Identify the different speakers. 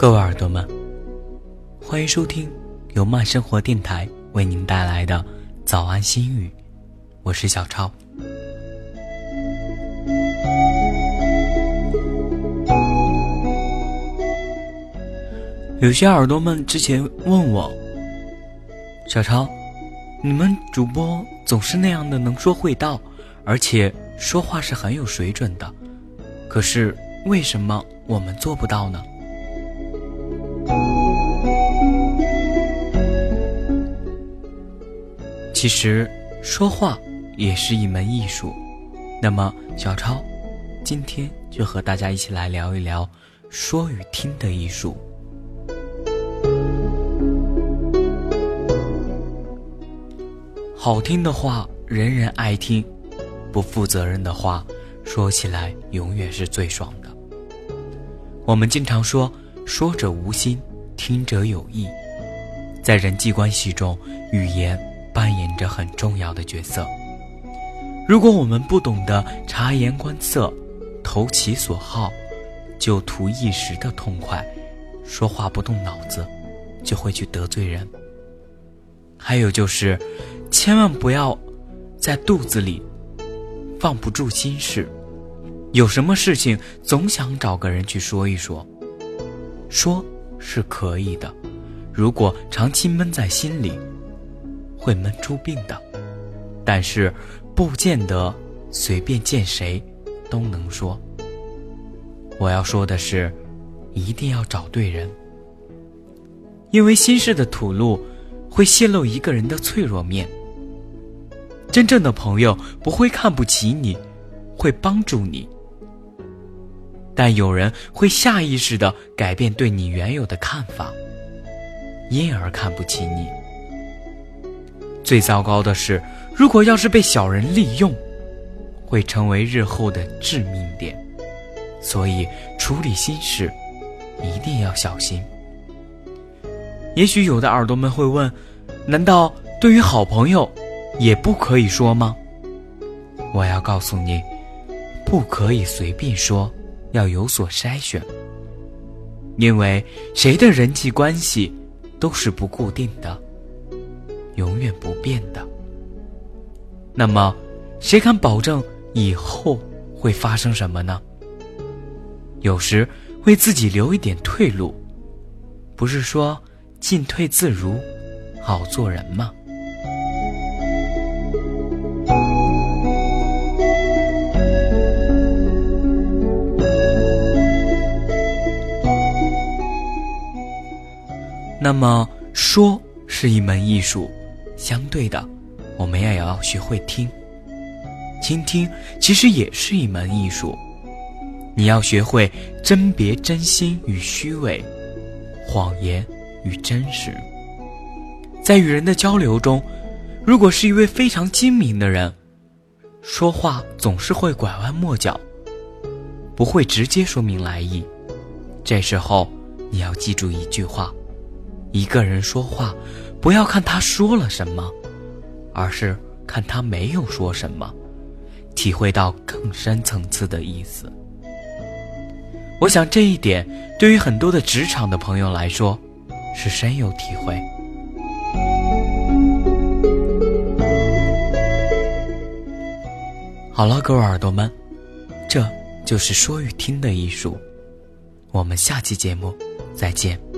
Speaker 1: 各位耳朵们欢迎收听由慢生活电台为您带来的早安心语，我是小超。有些耳朵们之前问我，小超，你们主播总是那样的能说会道，而且说话是很有水准的，可是为什么我们做不到呢？其实说话也是一门艺术。那么，小超今天就和大家一起来聊一聊说与听的艺术。好听的话，人人爱听；不负责任的话，说起来永远是最爽的。我们经常说“说者无心，听者有意”。在人际关系中，语言扮演着很重要的角色。如果我们不懂得察言观色、投其所好，就图一时的痛快，说话不动脑子，就会去得罪人。还有就是。千万不要在肚子里放不住心事，有什么事情总想找个人去说一说。说是可以的，如果长期闷在心里，会闷出病的。但是不见得随便见谁都能说。我要说的是，一定要找对人，因为心事的吐露会泄露一个人的脆弱面。真正的朋友不会看不起你，会帮助你。但有人会下意识的改变对你原有的看法，因而看不起你。最糟糕的是，如果要是被小人利用，会成为日后的致命点。所以处理心事，一定要小心。也许有的耳朵们会问：难道对于好朋友？也不可以说吗？我要告诉你，不可以随便说，要有所筛选。因为谁的人际关系都是不固定的，永远不变的。那么，谁敢保证以后会发生什么呢？有时为自己留一点退路，不是说进退自如，好做人吗？那么说是一门艺术，相对的，我们也要学会听。倾听其实也是一门艺术，你要学会甄别真心与虚伪，谎言与真实。在与人的交流中，如果是一位非常精明的人，说话总是会拐弯抹角，不会直接说明来意。这时候你要记住一句话。一个人说话，不要看他说了什么，而是看他没有说什么，体会到更深层次的意思。我想这一点对于很多的职场的朋友来说，是深有体会。好了，各位耳朵们，这就是说与听的艺术。我们下期节目再见。